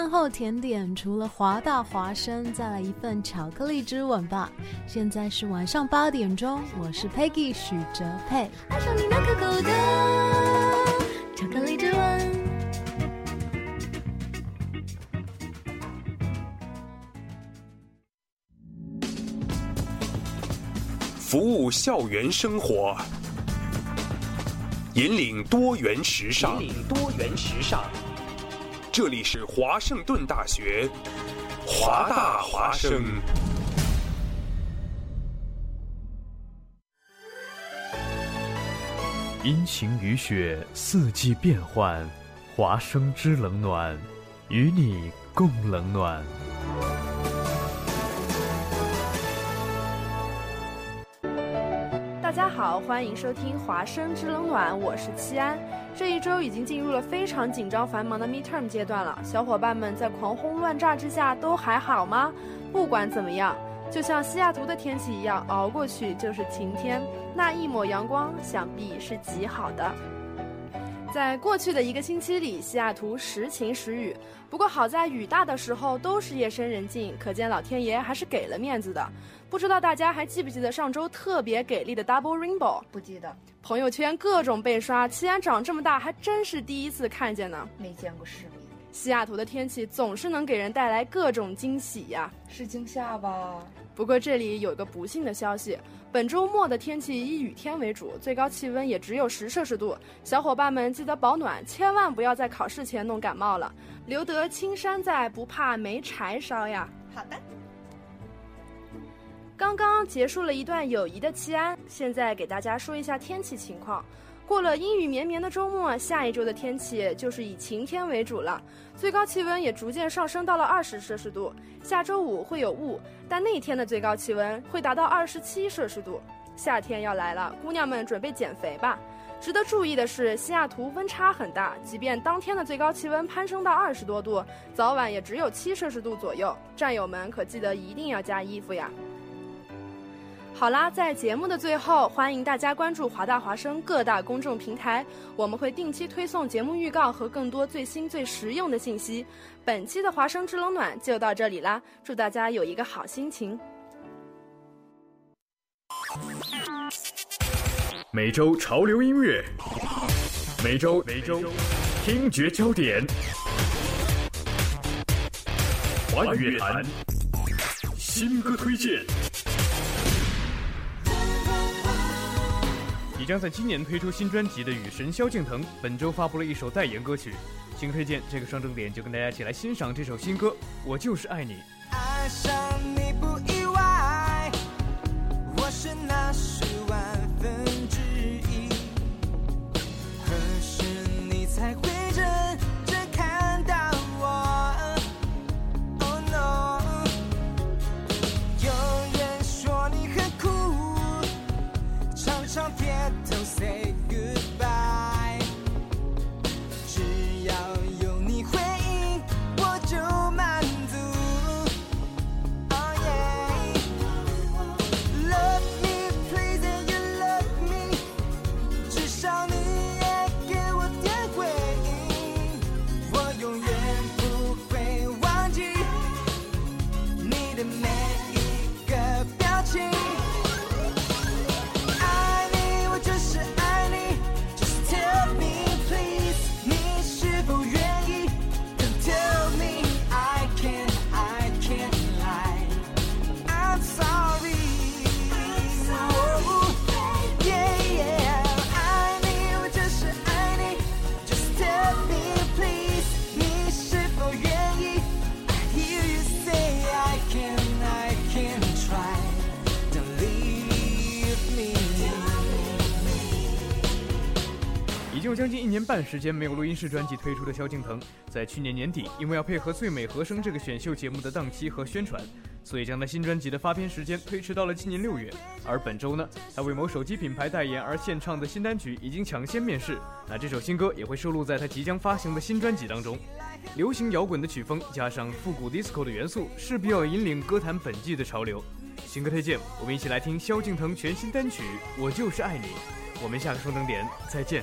饭后甜点除了华大华生，再来一份巧克力之吻吧。现在是晚上八点钟，我是 Peggy 许哲佩。爱上你那可口的巧克力之吻。服务校园生活，引领多元时尚。引领多元时尚。这里是华盛顿大学，华大华生。阴晴雨雪，四季变换，华生之冷暖，与你共冷暖。好，欢迎收听《华生之冷暖》，我是七安。这一周已经进入了非常紧张繁忙的 midterm 阶段了，小伙伴们在狂轰乱炸之下都还好吗？不管怎么样，就像西雅图的天气一样，熬过去就是晴天，那一抹阳光想必是极好的。在过去的一个星期里，西雅图时晴时雨，不过好在雨大的时候都是夜深人静，可见老天爷还是给了面子的。不知道大家还记不记得上周特别给力的 Double Rainbow？不记得，朋友圈各种被刷，西安长这么大还真是第一次看见呢。没见过世面，西雅图的天气总是能给人带来各种惊喜呀。是惊吓吧？不过这里有个不幸的消息，本周末的天气以雨天为主，最高气温也只有十摄氏度。小伙伴们记得保暖，千万不要在考试前弄感冒了。留得青山在，不怕没柴烧呀。好的。刚刚结束了一段友谊的期安，现在给大家说一下天气情况。过了阴雨绵绵的周末，下一周的天气就是以晴天为主了，最高气温也逐渐上升到了二十摄氏度。下周五会有雾，但那天的最高气温会达到二十七摄氏度。夏天要来了，姑娘们准备减肥吧。值得注意的是，西雅图温差很大，即便当天的最高气温攀升到二十多度，早晚也只有七摄氏度左右。战友们可记得一定要加衣服呀。好啦，在节目的最后，欢迎大家关注华大华生各大公众平台，我们会定期推送节目预告和更多最新最实用的信息。本期的华生制冷暖就到这里啦，祝大家有一个好心情。每周潮流音乐，每周每周听觉焦点，华语乐坛新歌推荐。即将在今年推出新专辑的雨神萧敬腾，本周发布了一首代言歌曲，请推荐这个双重点就跟大家一起来欣赏这首新歌《我就是爱你》。爱上你不意外，我是那十万分之一，何时你才会半时间没有录音室专辑推出的萧敬腾，在去年年底，因为要配合《最美和声》这个选秀节目的档期和宣传，所以将他新专辑的发片时间推迟到了今年六月。而本周呢，他为某手机品牌代言而献唱的新单曲已经抢先面世，那这首新歌也会收录在他即将发行的新专辑当中。流行摇滚的曲风加上复古 disco 的元素，势必要引领歌坛本季的潮流。新歌推荐，我们一起来听萧敬腾全新单曲《我就是爱你》。我们下个双灯点再见。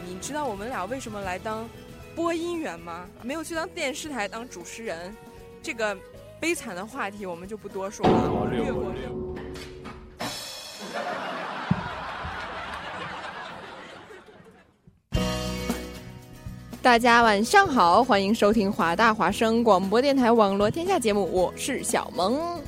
你知道我们俩为什么来当播音员吗？没有去当电视台当主持人，这个悲惨的话题我们就不多说了，略过。大家晚上好，欢迎收听华大华声广播电台网络天下节目，我是小萌。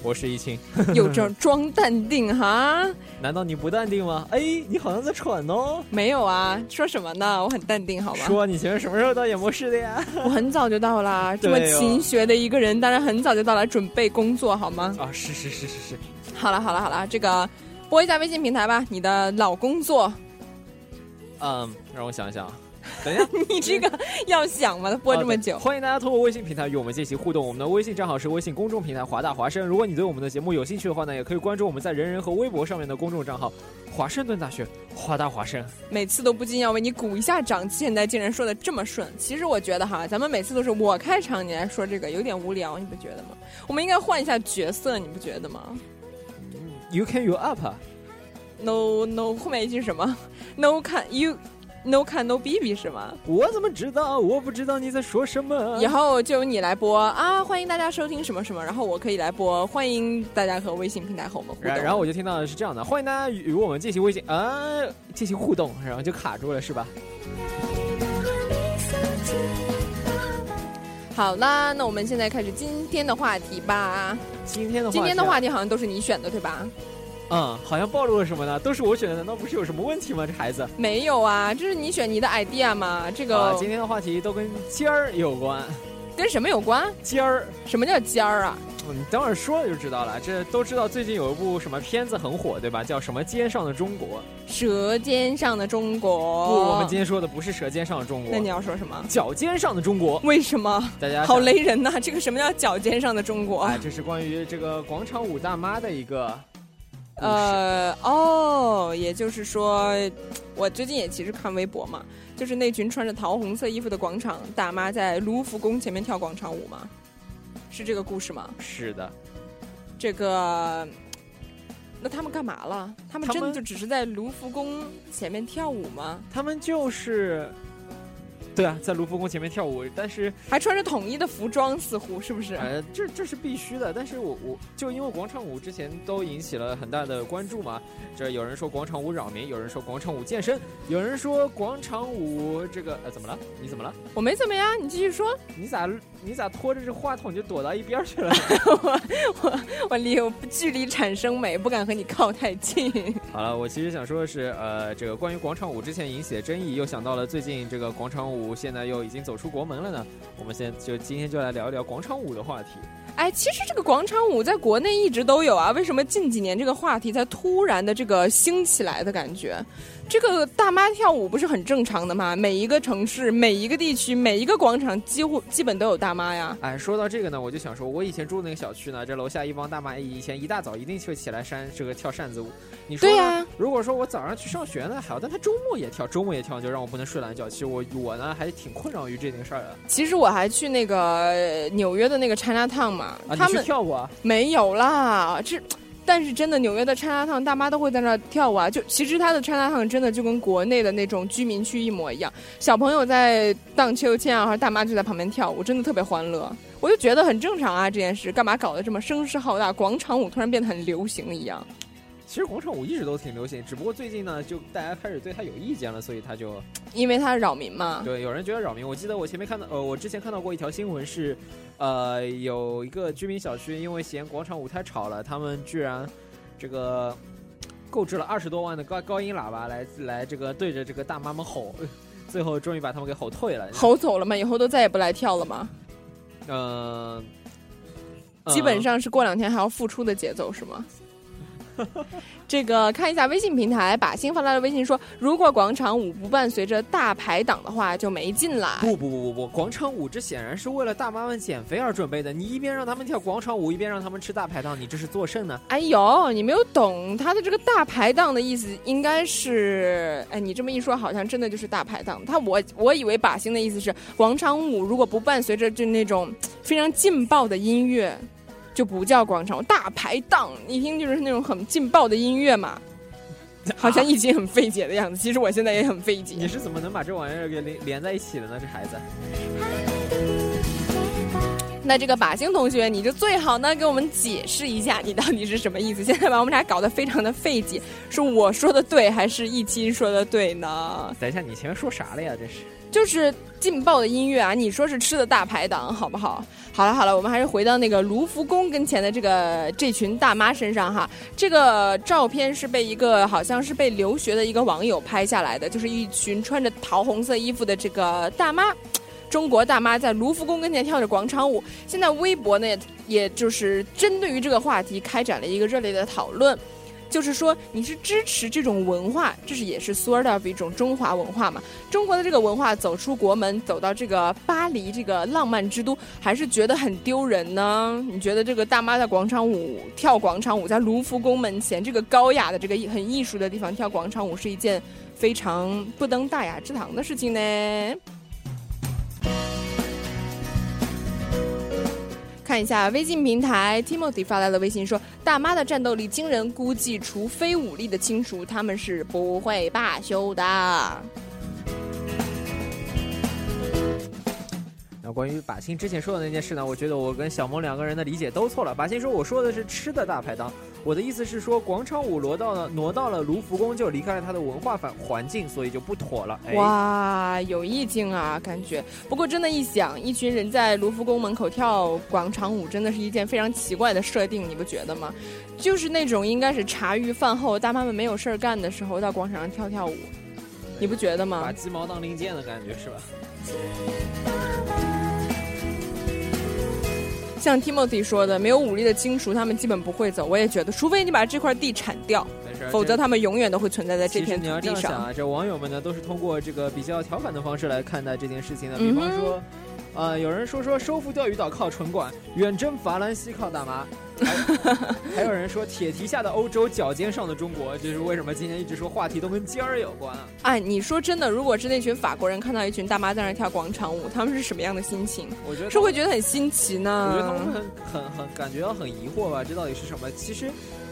嗯，我是易清。有这装淡定哈？难道你不淡定吗？哎，你好像在喘哦。没有啊，说什么呢？我很淡定，好吗？说你前面什么时候到演播室的呀？我很早就到了，这么勤学的一个人，当然很早就到了，准备工作，好吗？啊，是是是是是。好了好了好了，这个播一下微信平台吧，你的老工作。嗯，让我想想。等一下，你这个要想吗？播这么久，欢迎大家通过微信平台与我们进行互动。我们的微信账号是微信公众平台华大华生。如果你对我们的节目有兴趣的话呢，也可以关注我们在人人和微博上面的公众账号华盛顿大学华大华生。每次都不禁要为你鼓一下掌，现在竟然说的这么顺。其实我觉得哈，咱们每次都是我开场，你来说这个有点无聊，你不觉得吗？我们应该换一下角色，你不觉得吗？You can you up。No no，后面一句什么？No can you。No Can No B B 是吗？我怎么知道？我不知道你在说什么。以后就由你来播啊！欢迎大家收听什么什么，然后我可以来播。欢迎大家和微信平台和我们互动。然后我就听到的是这样的：欢迎大家与我们进行微信啊进行互动，然后就卡住了，是吧？好啦，那我们现在开始今天的话题吧。今天的今天的话题好像都是你选的，对吧？嗯，好像暴露了什么呢？都是我选的，难道不是有什么问题吗？这孩子没有啊，这是你选你的 idea 嘛？这个、啊、今天的话题都跟尖儿有关，跟什么有关？尖儿？什么叫尖儿啊？你等会儿说了就知道了。这都知道，最近有一部什么片子很火，对吧？叫什么《尖上的中国》？舌尖上的中国？不，我们今天说的不是舌尖上的中国。那你要说什么？脚尖上的中国？为什么？大家好雷人呐！这个什么叫脚尖上的中国？哎，这是关于这个广场舞大妈的一个。呃哦，也就是说，我最近也其实看微博嘛，就是那群穿着桃红色衣服的广场大妈在卢浮宫前面跳广场舞嘛，是这个故事吗？是的，这个，那他们干嘛了？他们真的就只是在卢浮宫前面跳舞吗？他们就是。对啊，在卢浮宫前面跳舞，但是还穿着统一的服装，似乎是不是？呃，这这是必须的。但是我我就因为广场舞之前都引起了很大的关注嘛，这有人说广场舞扰民，有人说广场舞健身，有人说广场舞这个呃怎么了？你怎么了？我没怎么呀，你继续说。你咋你咋拖着这话筒就躲到一边去了？我我我离我距离产生美，不敢和你靠太近。好了，我其实想说的是，呃，这个关于广场舞之前引起的争议，又想到了最近这个广场舞。现在又已经走出国门了呢，我们现在就今天就来聊一聊广场舞的话题。哎，其实这个广场舞在国内一直都有啊，为什么近几年这个话题才突然的这个兴起来的感觉？这个大妈跳舞不是很正常的吗？每一个城市、每一个地区、每一个广场，几乎基本都有大妈呀。哎，说到这个呢，我就想说，我以前住的那个小区呢，这楼下一帮大妈，以前一大早一定就起来扇这个跳扇子舞。你说对呀、啊？如果说我早上去上学呢还好，但他周末也跳，周末也跳，就让我不能睡懒觉。其实我我 呢还挺困扰于这件事儿的。其实我还去那个纽约的那个 China Town 嘛，啊、他们跳舞、啊、没有啦，这。但是真的，纽约的 China Town 大妈都会在那跳舞啊！就其实它的 China Town 真的就跟国内的那种居民区一模一样，小朋友在荡秋千啊，或者大妈就在旁边跳舞，真的特别欢乐。我就觉得很正常啊，这件事干嘛搞得这么声势浩大？广场舞突然变得很流行一样。其实广场舞一直都挺流行，只不过最近呢，就大家开始对它有意见了，所以它就因为它扰民嘛。对，有人觉得扰民。我记得我前面看到，呃，我之前看到过一条新闻是，呃，有一个居民小区因为嫌广场舞太吵了，他们居然。这个购置了二十多万的高高音喇叭来来这个对着这个大妈们吼，最后终于把他们给吼退了。吼走了嘛？以后都再也不来跳了吗？嗯、呃，基本上是过两天还要复出的节奏是吗？这个看一下微信平台，把星发来的微信说，如果广场舞不伴随着大排档的话，就没劲了。不不不不不，广场舞这显然是为了大妈们减肥而准备的。你一边让他们跳广场舞，一边让他们吃大排档，你这是作甚呢？哎呦，你没有懂他的这个大排档的意思，应该是，哎，你这么一说，好像真的就是大排档。他我我以为把星的意思是广场舞如果不伴随着就那种非常劲爆的音乐。就不叫广场舞，大排档，一听就是那种很劲爆的音乐嘛，好像已经很费解的样子。其实我现在也很费解。你是怎么能把这玩意儿给连连在一起的呢？这孩子。那这个把星同学，你就最好呢给我们解释一下，你到底是什么意思？现在把我们俩搞得非常的费解，是我说的对，还是易清说的对呢？等一下，你前面说啥了呀？这是。就是劲爆的音乐啊！你说是吃的大排档，好不好？好了好了，我们还是回到那个卢浮宫跟前的这个这群大妈身上哈。这个照片是被一个好像是被留学的一个网友拍下来的，就是一群穿着桃红色衣服的这个大妈，中国大妈在卢浮宫跟前跳着广场舞。现在微博呢，也就是针对于这个话题开展了一个热烈的讨论。就是说，你是支持这种文化，这是也是 sort of 一种中华文化嘛？中国的这个文化走出国门，走到这个巴黎这个浪漫之都，还是觉得很丢人呢？你觉得这个大妈在广场舞跳广场舞，在卢浮宫门前这个高雅的这个很艺术的地方跳广场舞，是一件非常不登大雅之堂的事情呢？看一下微信平台，Timothy 发来了微信说：“大妈的战斗力惊人，估计除非武力的亲属，他们是不会罢休的。”那关于把心之前说的那件事呢？我觉得我跟小萌两个人的理解都错了。把心说我说的是吃的大排档。我的意思是说，广场舞挪到了挪到了卢浮宫，就离开了它的文化环环境，所以就不妥了。哇，有意境啊，感觉。不过真的，一想，一群人在卢浮宫门口跳广场舞，真的是一件非常奇怪的设定，你不觉得吗？就是那种应该是茶余饭后，大妈们没有事儿干的时候，到广场上跳跳舞，你不觉得吗？把鸡毛当令箭的感觉是吧？像 Timothy 说的，没有武力的金属，他们基本不会走。我也觉得，除非你把这块地铲掉，否则他们永远都会存在在这片土地上。啊，这网友们呢，都是通过这个比较调侃的方式来看待这件事情的。比方说，呃，有人说说收复钓鱼岛靠城管，远征法兰西靠大妈。还有人说铁蹄下的欧洲，脚尖上的中国，就是为什么今天一直说话题都跟尖儿有关啊？哎，你说真的，如果是那群法国人看到一群大妈在那跳广场舞，他们是什么样的心情？我觉得是会觉得很新奇呢。我觉得他们很很很感觉到很疑惑吧，这到底是什么？其实，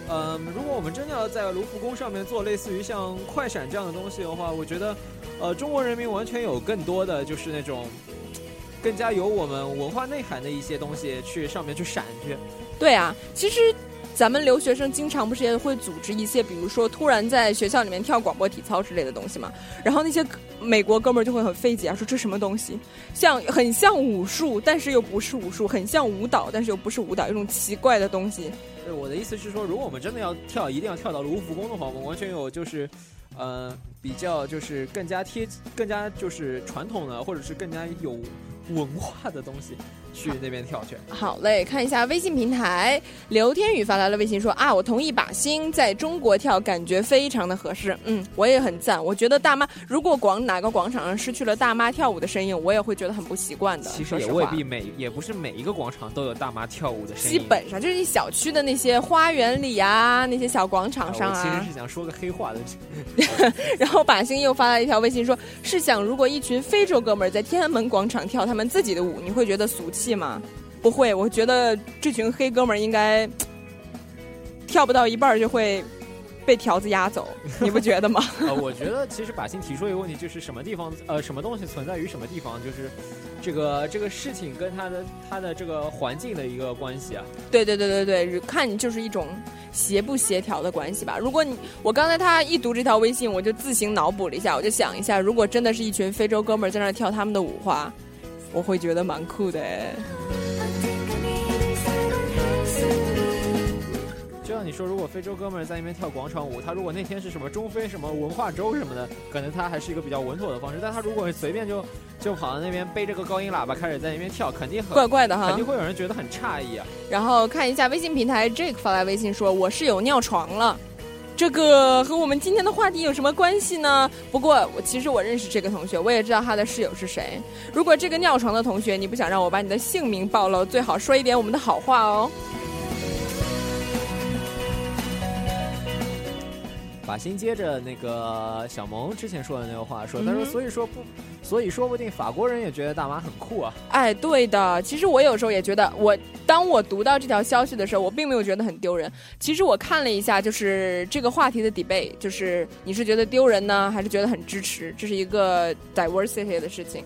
嗯，如果我们真的要在卢浮宫上面做类似于像快闪这样的东西的话，我觉得，呃，中国人民完全有更多的就是那种更加有我们文化内涵的一些东西去上面去闪去。对啊，其实咱们留学生经常不是也会组织一些，比如说突然在学校里面跳广播体操之类的东西嘛。然后那些美国哥们儿就会很费解啊，说这什么东西，像很像武术，但是又不是武术；很像舞蹈，但是又不是舞蹈，一种奇怪的东西。对，我的意思是说，如果我们真的要跳，一定要跳到卢浮宫的话，我们完全有就是，呃，比较就是更加贴、更加就是传统的，或者是更加有文化的东西。去那边跳去。好嘞，看一下微信平台，刘天宇发来了微信说啊，我同意把星在中国跳，感觉非常的合适。嗯，我也很赞。我觉得大妈如果广哪个广场上失去了大妈跳舞的身影，我也会觉得很不习惯的。其实也未必每也不是每一个广场都有大妈跳舞的身影。基本上就是你小区的那些花园里啊，那些小广场上啊。其实是想说个黑话的。然后把星又发来一条微信说，试想如果一群非洲哥们儿在天安门广场跳他们自己的舞，你会觉得俗气？吗？不会，我觉得这群黑哥们儿应该 跳不到一半就会被条子压走，你不觉得吗？呃，我觉得其实把心提出一个问题，就是什么地方呃，什么东西存在于什么地方，就是这个这个事情跟他的他的这个环境的一个关系啊。对对对对对，看你就是一种协不协调的关系吧。如果你我刚才他一读这条微信，我就自行脑补了一下，我就想一下，如果真的是一群非洲哥们儿在那跳他们的舞花。我会觉得蛮酷的。就像你你说，如果非洲哥们儿在那边跳广场舞，他如果那天是什么中非什么文化周什么的，可能他还是一个比较稳妥的方式。但他如果随便就就跑到那边背着个高音喇叭开始在那边跳，肯定很怪怪的哈肯定会有人觉得很诧异啊。然后看一下微信平台，Jake 发来微信说：“我室友尿床了。”这个和我们今天的话题有什么关系呢？不过我其实我认识这个同学，我也知道他的室友是谁。如果这个尿床的同学你不想让我把你的姓名暴露，最好说一点我们的好话哦。把心接着那个小萌之前说的那个话说，他说所以说不，所以说不定法国人也觉得大妈很酷啊。哎，对的，其实我有时候也觉得，我当我读到这条消息的时候，我并没有觉得很丢人。其实我看了一下，就是这个话题的 debate，就是你是觉得丢人呢，还是觉得很支持？这是一个 diversity 的事情。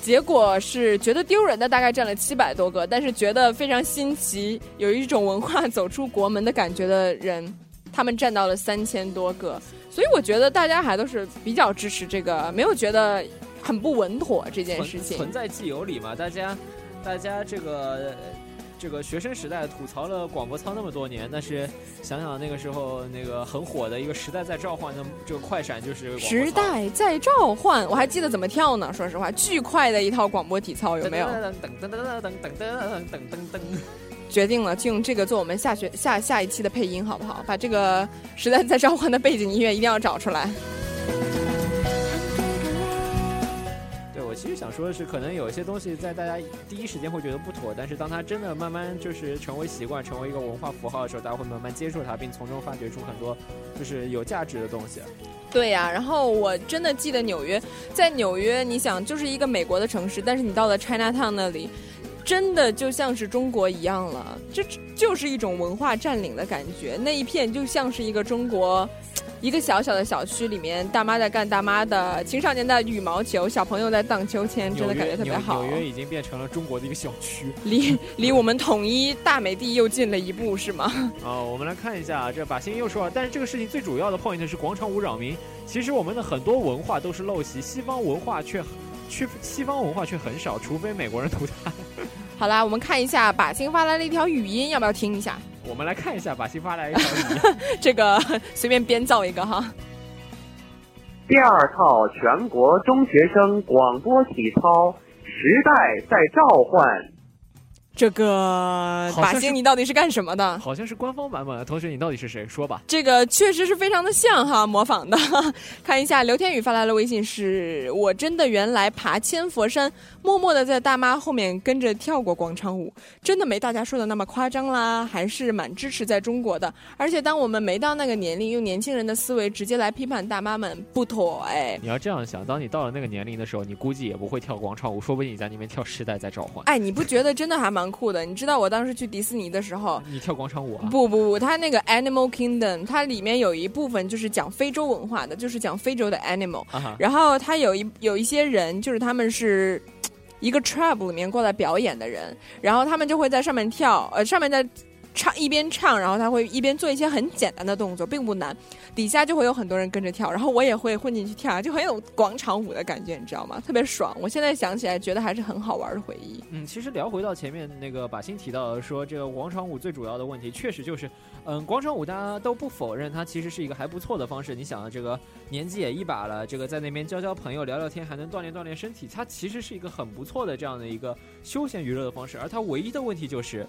结果是觉得丢人的大概占了七百多个，但是觉得非常新奇，有一种文化走出国门的感觉的人。他们占到了三千多个，所以我觉得大家还都是比较支持这个，没有觉得很不稳妥这件事情。存在即有理嘛，大家，大家这个这个学生时代吐槽了广播操那么多年，但是想想那个时候那个很火的一个时代在召唤的这个快闪就是时代在召唤，我还记得怎么跳呢？说实话，巨快的一套广播体操有没有？噔噔噔噔噔噔噔噔噔噔噔。决定了，就用这个做我们下学下下一期的配音，好不好？把这个时代在召唤的背景音乐一定要找出来。对，我其实想说的是，可能有一些东西在大家第一时间会觉得不妥，但是当它真的慢慢就是成为习惯，成为一个文化符号的时候，大家会慢慢接受它，并从中发掘出很多就是有价值的东西。对呀，然后我真的记得纽约，在纽约，你想就是一个美国的城市，但是你到了 China Town 那里。真的就像是中国一样了，这就是一种文化占领的感觉。那一片就像是一个中国，一个小小的小区里面，大妈在干大妈的，青少年在羽毛球，小朋友在荡秋千，真的感觉特别好。纽约已经变成了中国的一个小区，离离我们统一大美帝又近了一步，是吗？啊，我们来看一下，这把心又说了，但是这个事情最主要的 point 是广场舞扰民。其实我们的很多文化都是陋习，西方文化却。去西方文化却很少，除非美国人涂它。好啦，我们看一下把心发来了一条语音，要不要听一下？我们来看一下把心发来一条语音，这个随便编造一个哈。第二套全国中学生广播体操，时代在召唤。这个把星，你到底是干什么的？好像是官方版本。同学，你到底是谁？说吧。这个确实是非常的像哈，模仿的。看一下，刘天宇发来了微信，是我真的原来爬千佛山，默默的在大妈后面跟着跳过广场舞，真的没大家说的那么夸张啦，还是蛮支持在中国的。而且当我们没到那个年龄，用年轻人的思维直接来批判大妈们，不妥哎。你要这样想，当你到了那个年龄的时候，你估计也不会跳广场舞，说不定你在那边跳时代在召唤。哎，你不觉得真的还蛮酷的？你知道我当时去迪士尼的时候，你跳广场舞啊？不不不，它那个 Animal Kingdom，它里面有一部分就是讲非洲文化的，就是讲非洲的 animal。然后它有一有一些人，就是他们是一个 tribe 里面过来表演的人，然后他们就会在上面跳，呃，上面在唱一边唱，然后他会一边做一些很简单的动作，并不难。底下就会有很多人跟着跳，然后我也会混进去跳，就很有广场舞的感觉，你知道吗？特别爽。我现在想起来，觉得还是很好玩的回忆。嗯，其实聊回到前面那个把心提到的说，这个广场舞最主要的问题，确实就是，嗯，广场舞大家都不否认，它其实是一个还不错的方式。你想，这个年纪也一把了，这个在那边交交朋友、聊聊天，还能锻炼锻炼身体，它其实是一个很不错的这样的一个休闲娱乐的方式。而它唯一的问题就是，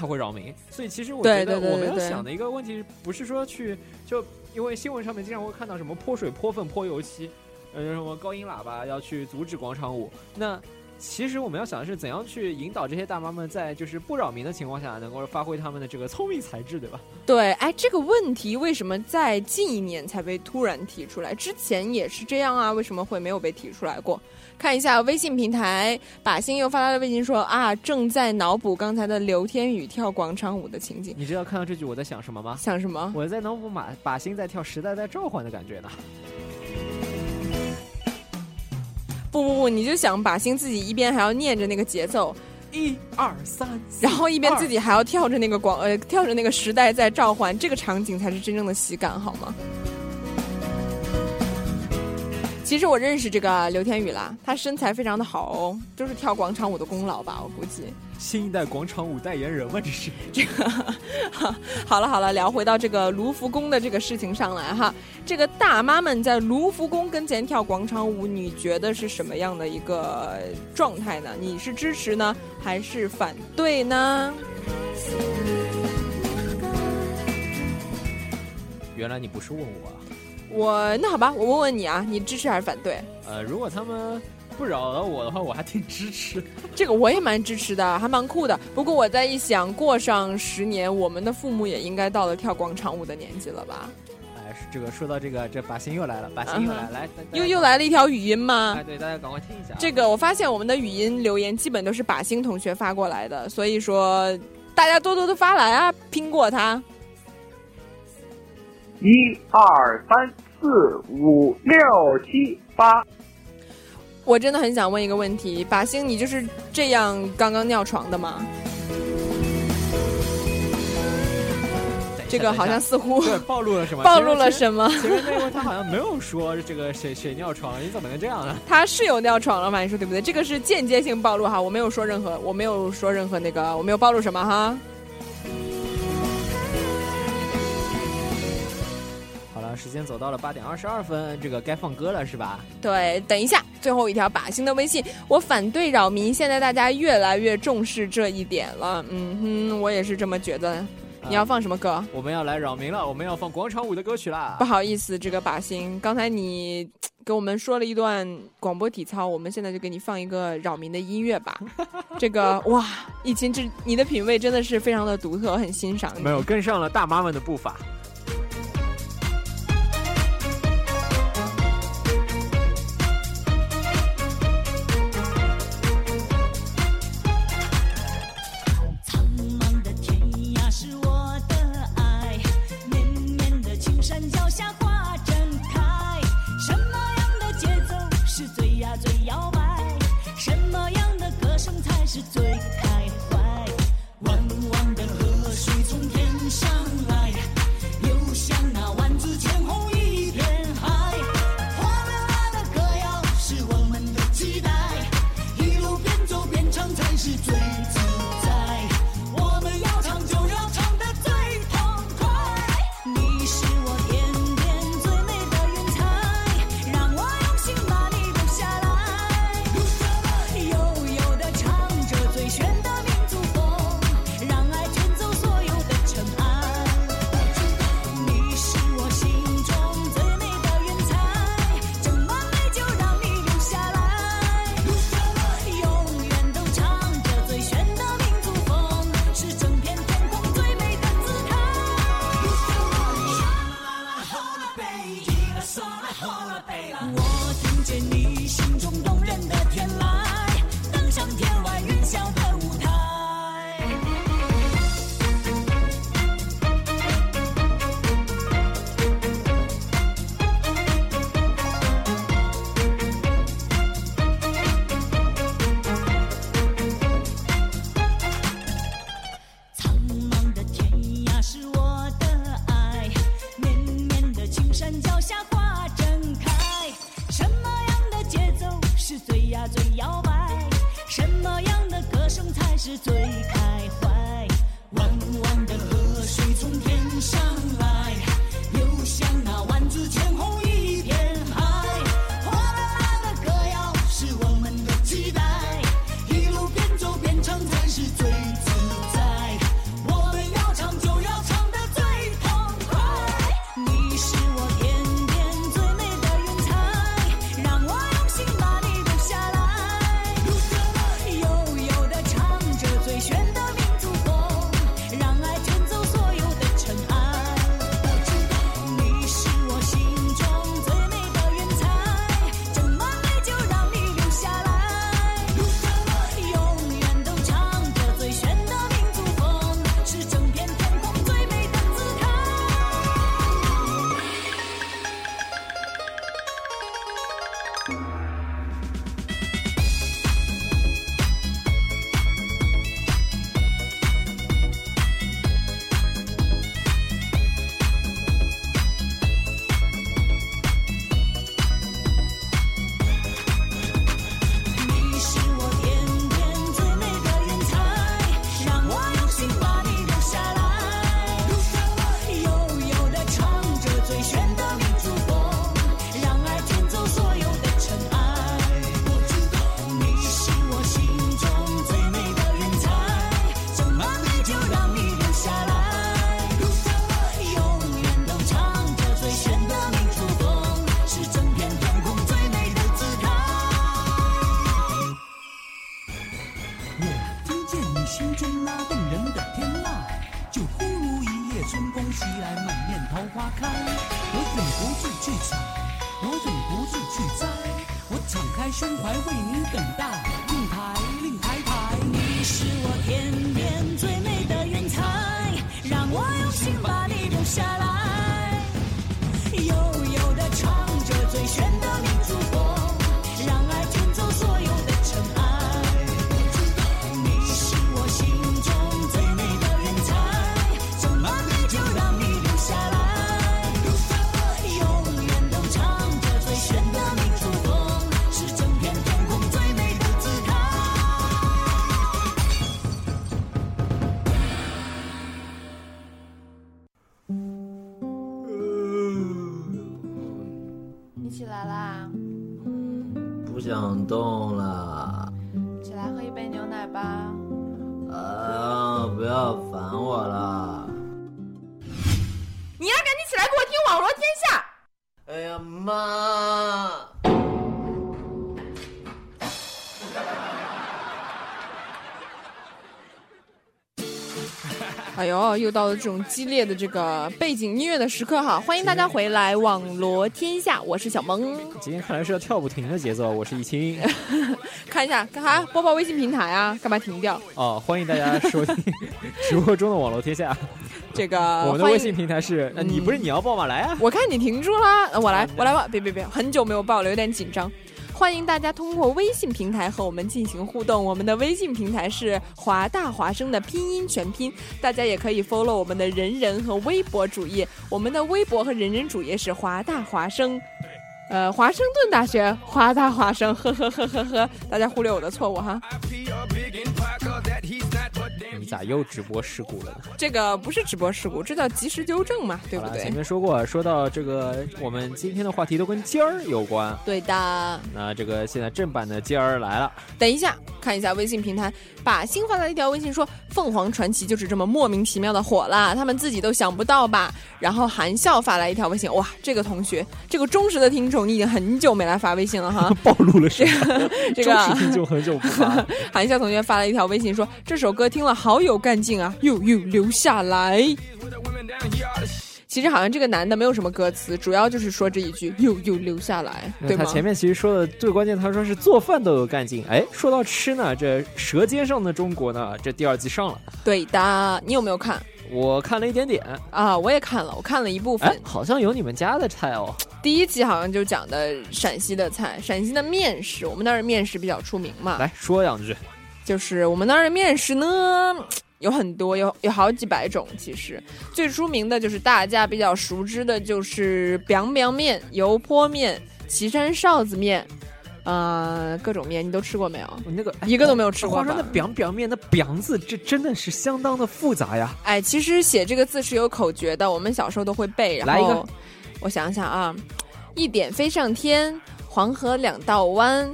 它会扰民。所以其实我觉得我们要想的一个问题，不是说去就。因为新闻上面经常会看到什么泼水、泼粪、泼油漆，呃，什么高音喇叭要去阻止广场舞。那其实我们要想的是，怎样去引导这些大妈们在就是不扰民的情况下，能够发挥他们的这个聪明才智，对吧？对，哎，这个问题为什么在近一年才被突然提出来？之前也是这样啊，为什么会没有被提出来过？看一下微信平台，把心又发来了微信说啊，正在脑补刚才的刘天宇跳广场舞的情景。你知道看到这句我在想什么吗？想什么？我在脑补马把心在跳时代在召唤的感觉呢。不不不，你就想把心自己一边还要念着那个节奏，一二三，然后一边自己还要跳着那个广呃跳着那个时代在召唤，这个场景才是真正的喜感，好吗？其实我认识这个刘天宇啦，他身材非常的好哦，就是跳广场舞的功劳吧，我估计。新一代广场舞代言人嘛，这是这个。好了好了，聊回到这个卢浮宫的这个事情上来哈，这个大妈们在卢浮宫跟前跳广场舞，你觉得是什么样的一个状态呢？你是支持呢，还是反对呢？原来你不是问我，我那好吧，我问问你啊，你支持还是反对？呃，如果他们不扰了我的话，我还挺支持。这个我也蛮支持的，还蛮酷的。不过我在一想，过上十年，我们的父母也应该到了跳广场舞的年纪了吧？哎，这个说到这个，这把心又来了，把心又来，来又又来了一条语音吗？哎，对，大家赶快听一下。这个我发现我们的语音留言基本都是把心同学发过来的，所以说大家多多的发来啊，拼过他。一二三四五六七八，我真的很想问一个问题：把星，你就是这样刚刚尿床的吗？这个好像似乎对暴露了什么？暴露了什么？其实那位他好像没有说这个谁谁尿床了，你怎么能这样呢？他是有尿床了吗？你说对不对？这个是间接性暴露哈，我没有说任何，我没有说任何那个，我没有暴露什么哈。时间走到了八点二十二分，这个该放歌了是吧？对，等一下，最后一条靶心的微信，我反对扰民。现在大家越来越重视这一点了，嗯哼，我也是这么觉得。你要放什么歌？我们要来扰民了，我们要放广场舞的歌曲啦。不好意思，这个靶心，刚才你给我们说了一段广播体操，我们现在就给你放一个扰民的音乐吧。这个哇，疫情这你的品味真的是非常的独特，我很欣赏。没有跟上了大妈们的步伐。又到了这种激烈的这个背景音乐的时刻哈！欢迎大家回来，《网罗天下》，我是小萌。今天看来是要跳不停的节奏，我是易清。看一下干啥？播报微信平台啊？干嘛停掉？哦，欢迎大家收听直播中的网络天下。这个我们的微信平台是，那、你不是你要报吗？来啊！我看你停住了，呃我来，我来吧。别别别，很久没有报了，有点紧张。欢迎大家通过微信平台和我们进行互动。我们的微信平台是华大华生的拼音全拼，大家也可以 follow 我们的人人和微博主页。我们的微博和人人主页是华大华生，呃，华盛顿大学华大华生，呵呵呵呵呵，大家忽略我的错误哈。你咋又直播事故了呢？这个不是直播事故，这叫及时纠正嘛，对不对前？面说过，说到这个，我们今天的话题都跟尖儿有关。对的。那这个现在正版的尖儿来了，等一下，看一下微信平台，把新发来了一条微信说，凤凰传奇就是这么莫名其妙的火了，他们自己都想不到吧？然后含笑发来一条微信，哇，这个同学，这个忠实的听众，你已经很久没来发微信了哈。暴露了什么？这个 忠实听众很久不发。含笑同学发了一条微信说，这首歌听了好有干劲啊，又又留下来。其实好像这个男的没有什么歌词，主要就是说这一句又又留下来，对吗？他前面其实说的最关键，他说是做饭都有干劲。哎，说到吃呢，这《舌尖上的中国》呢，这第二季上了，对的，你有没有看？我看了一点点啊，我也看了，我看了一部分哎，，好像有你们家的菜哦。第一集好像就讲的陕西的菜，陕西的面食，我们那儿面食比较出名嘛。来说两句，就是我们那儿的面食呢，有很多，有有好几百种。其实最出名的就是大家比较熟知的，就是 biang biang 面、油泼面、岐山臊子面，呃，各种面你都吃过没有？那个一个都没有吃过吧话说那？表表面的表字，这真的是相当的复杂呀。哎，其实写这个字是有口诀的，我们小时候都会背。然后来一个，我想想啊，一点飞上天，黄河两道弯。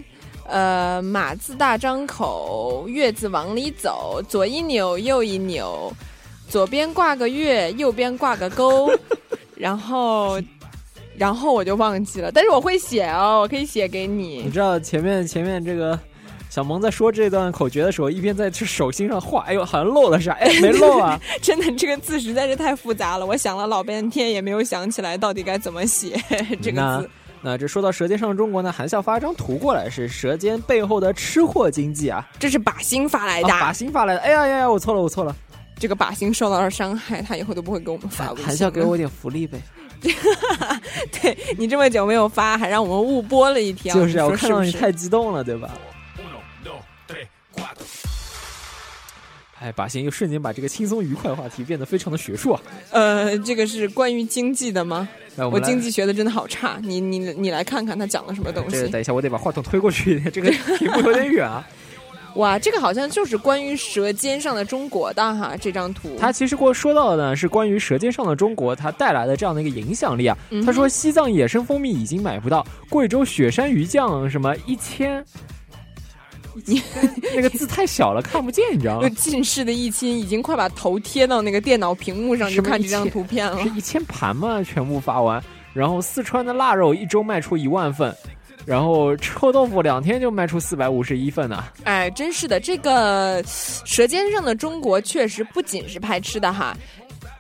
呃，马字大张口，月字往里走，左一扭，右一扭，左边挂个月，右边挂个钩，然后，然后我就忘记了，但是我会写哦，我可以写给你你。知道前面前面这个小萌在说这段口诀的时候，一边在这手心上画，哎呦，好像漏了啥？哎，没漏啊。真的，这个字实在是太复杂了，我想了老半天也没有想起来到底该怎么写这个字。那这说到《舌尖上的中国》呢，韩笑发一张图过来，是《舌尖》背后的吃货经济啊。这是把心发来的，啊把心发来的。哎呀呀呀，我错了，我错了。这个把心受到了伤害，他以后都不会给我们发微信了。含笑给我点福利呗。对你这么久没有发，还让我们误播了一条，就是啊，你我？看到你太激动了，对吧？哎，把心又瞬间把这个轻松愉快的话题变得非常的学术啊！呃，这个是关于经济的吗？我我经济学的真的好差，你你你来看看他讲了什么东西。这个等一下，我得把话筒推过去一点，这个屏幕有点远啊。哇，这个好像就是关于舌尖上的中国的哈，这张图。他其实给我说到的呢，是关于《舌尖上的中国》它带来的这样的一个影响力啊。嗯他说，西藏野生蜂蜜已经买不到，贵州雪山鱼酱什么一千，你那个字太小了，看不见，你知道吗就？近视的易亲已经快把头贴到那个电脑屏幕上去看这张图片了是。一千盘吗，全部发完。然后四川的腊肉一周卖出一万份，然后臭豆腐两天就卖出四百五十一份呢。哎，真是的，这个《舌尖上的中国》确实不仅是拍吃的哈。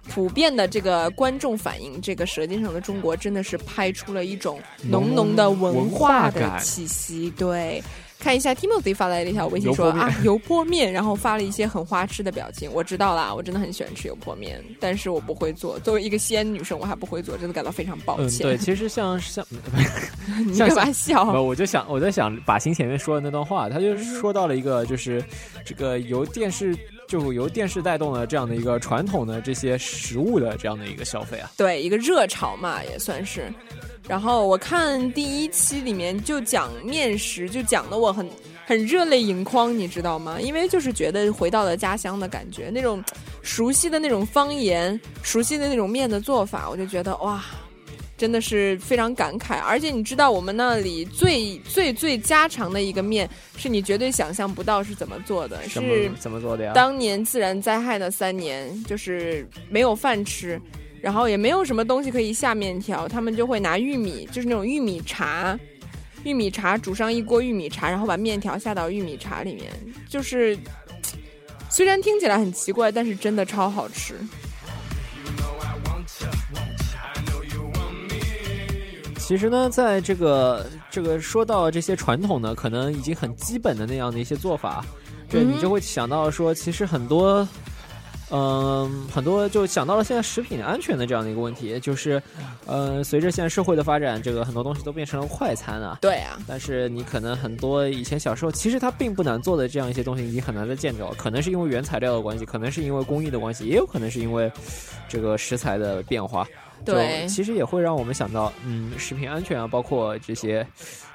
普遍的这个观众反映，这个《舌尖上的中国》真的是拍出了一种浓浓的文化的气息。对，看一下 Timothy 发来的一条微信说啊，油泼面，然后发了一些很花痴的表情。我知道啦，我真的很喜欢吃油泼面，但是我不会做。作为一个西安女生，我还不会做，真的感到非常抱嗯，歉。对，其实像 像你干嘛笑？我就想我在想把心前面说的那段话，他就说到了一个就是这个由电视。就由电视带动了这样的一个传统的这些食物的这样的一个消费啊，对，一个热潮嘛，也算是。然后我看第一期里面就讲面食，就讲的我很很热泪盈眶，你知道吗？因为就是觉得回到了家乡的感觉，那种熟悉的那种方言，熟悉的那种面的做法，我就觉得哇。真的是非常感慨，而且你知道我们那里最最最家常的一个面，是你绝对想象不到是怎么做的，是怎么做的呀？当年自然灾害的三年，就是没有饭吃，然后也没有什么东西可以下面条，他们就会拿玉米，就是那种玉米茶，玉米茶煮上一锅玉米茶，然后把面条下到玉米茶里面，就是 虽然听起来很奇怪，但是真的超好吃。其实呢，在这个这个说到这些传统的，可能已经很基本的那样的一些做法，对你就会想到说，其实很多，嗯，很多就想到了现在食品安全的这样的一个问题，就是，呃，随着现在社会的发展，这个很多东西都变成了快餐啊。对啊。但是你可能很多以前小时候，其实它并不难做的这样一些东西，你很难再见着，可能是因为原材料的关系，可能是因为工艺的关系，也有可能是因为这个食材的变化。对，其实也会让我们想到，嗯，食品安全啊，包括这些，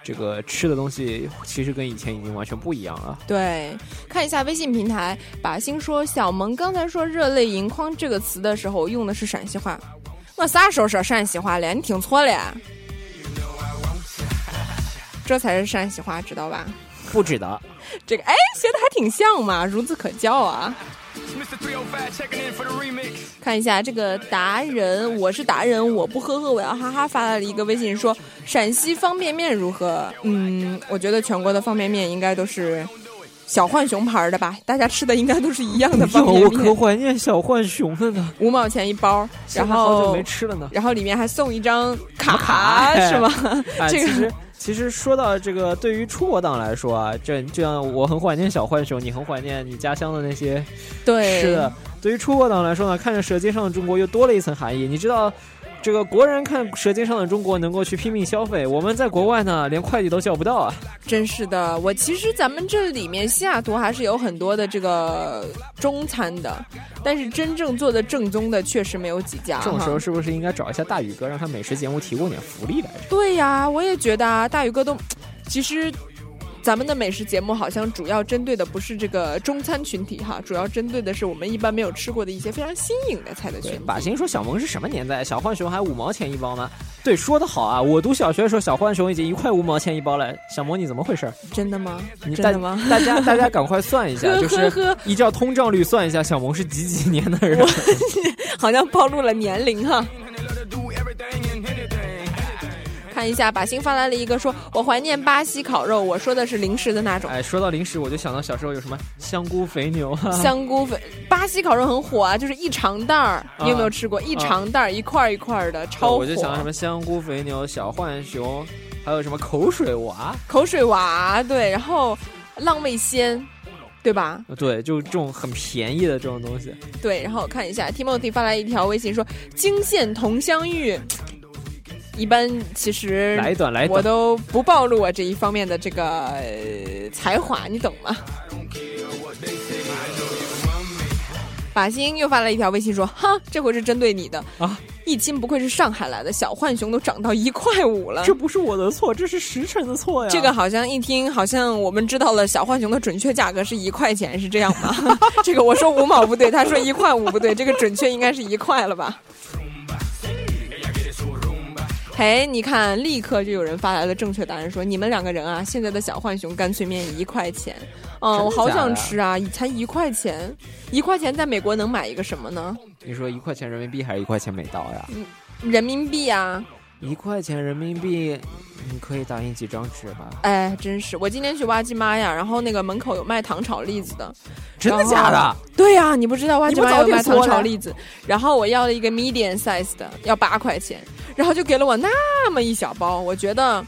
这个吃的东西，其实跟以前已经完全不一样了。对，看一下微信平台，把心说小萌刚才说“热泪盈眶”这个词的时候用的是陕西话，我啥时候说陕西话了？你听错了呀，这才是陕西话，知道吧？不知道，这个哎，学的还挺像嘛，孺子可教啊。看一下这个达人，我是达人，我不呵呵，我要哈哈发来了一个微信说：陕西方便面如何？嗯，我觉得全国的方便面应该都是小浣熊牌的吧，大家吃的应该都是一样的方便面。我可怀念小浣熊了呢，五毛钱一包，然 后好久没吃了呢，然后里面还送一张卡，是吗？这个。其实说到这个，对于出国党来说啊，这就像我很怀念小浣熊，你很怀念你家乡的那些吃的。对于出国党来说呢，看着《舌尖上的中国》又多了一层含义。你知道。这个国人看《舌尖上的中国》能够去拼命消费，我们在国外呢，连快递都叫不到啊！真是的，我其实咱们这里面西雅图还是有很多的这个中餐的，但是真正做的正宗的确实没有几家。这种时候是不是应该找一下大宇哥，让他美食节目提供点福利来着？对呀，我也觉得啊，大宇哥都其实。咱们的美食节目好像主要针对的不是这个中餐群体哈，主要针对的是我们一般没有吃过的一些非常新颖的菜的群体。把心说小萌是什么年代？小浣熊还五毛钱一包呢？对，说的好啊！我读小学的时候，小浣熊已经一块五毛钱一包了。小萌你怎么回事？真的吗？你真的吗？大家大家赶快算一下，就是依照通胀率算一下，小萌是几几年的人？好像暴露了年龄哈。看一下，把心发来了一个说：“我怀念巴西烤肉。”我说的是零食的那种。哎，说到零食，我就想到小时候有什么香菇肥牛。香菇肥，巴西烤肉很火啊，就是一长袋儿。你有没有吃过？一长袋儿，一块一块的，超火。我就想到什么香菇肥牛、小浣熊，还有什么口水娃。口水娃，对，然后浪味仙，对吧？对，就这种很便宜的这种东西。对，然后我看一下，Timothy 发来一条微信说：“惊现同乡遇。”一般其实我都不暴露我这一方面的这个才华，你懂吗？把心又发了一条微信说：“哈，这回是针对你的啊！一亲不愧是上海来的，小浣熊都涨到一块五了。这不是我的错，这是时辰的错呀。这个好像一听，好像我们知道了小浣熊的准确价格是一块钱，是这样吗？这个我说五毛不对，他说一块五不对，这个准确应该是一块了吧？”哎，你看，立刻就有人发来了正确答案，说你们两个人啊，现在的小浣熊干脆面一块钱，哦，我好想吃啊，才一块钱，一块钱在美国能买一个什么呢？你说一块钱人民币还是一块钱美刀呀？人民币啊，一块钱人民币，你可以打印几张纸吧？哎，真是！我今天去挖机妈呀，然后那个门口有卖糖炒栗子的，真的假的？对呀、你不知道挖机妈有卖糖炒栗子，然后我要了一个 medium size 的，要八块钱，然后就给了我那么一小包，我觉得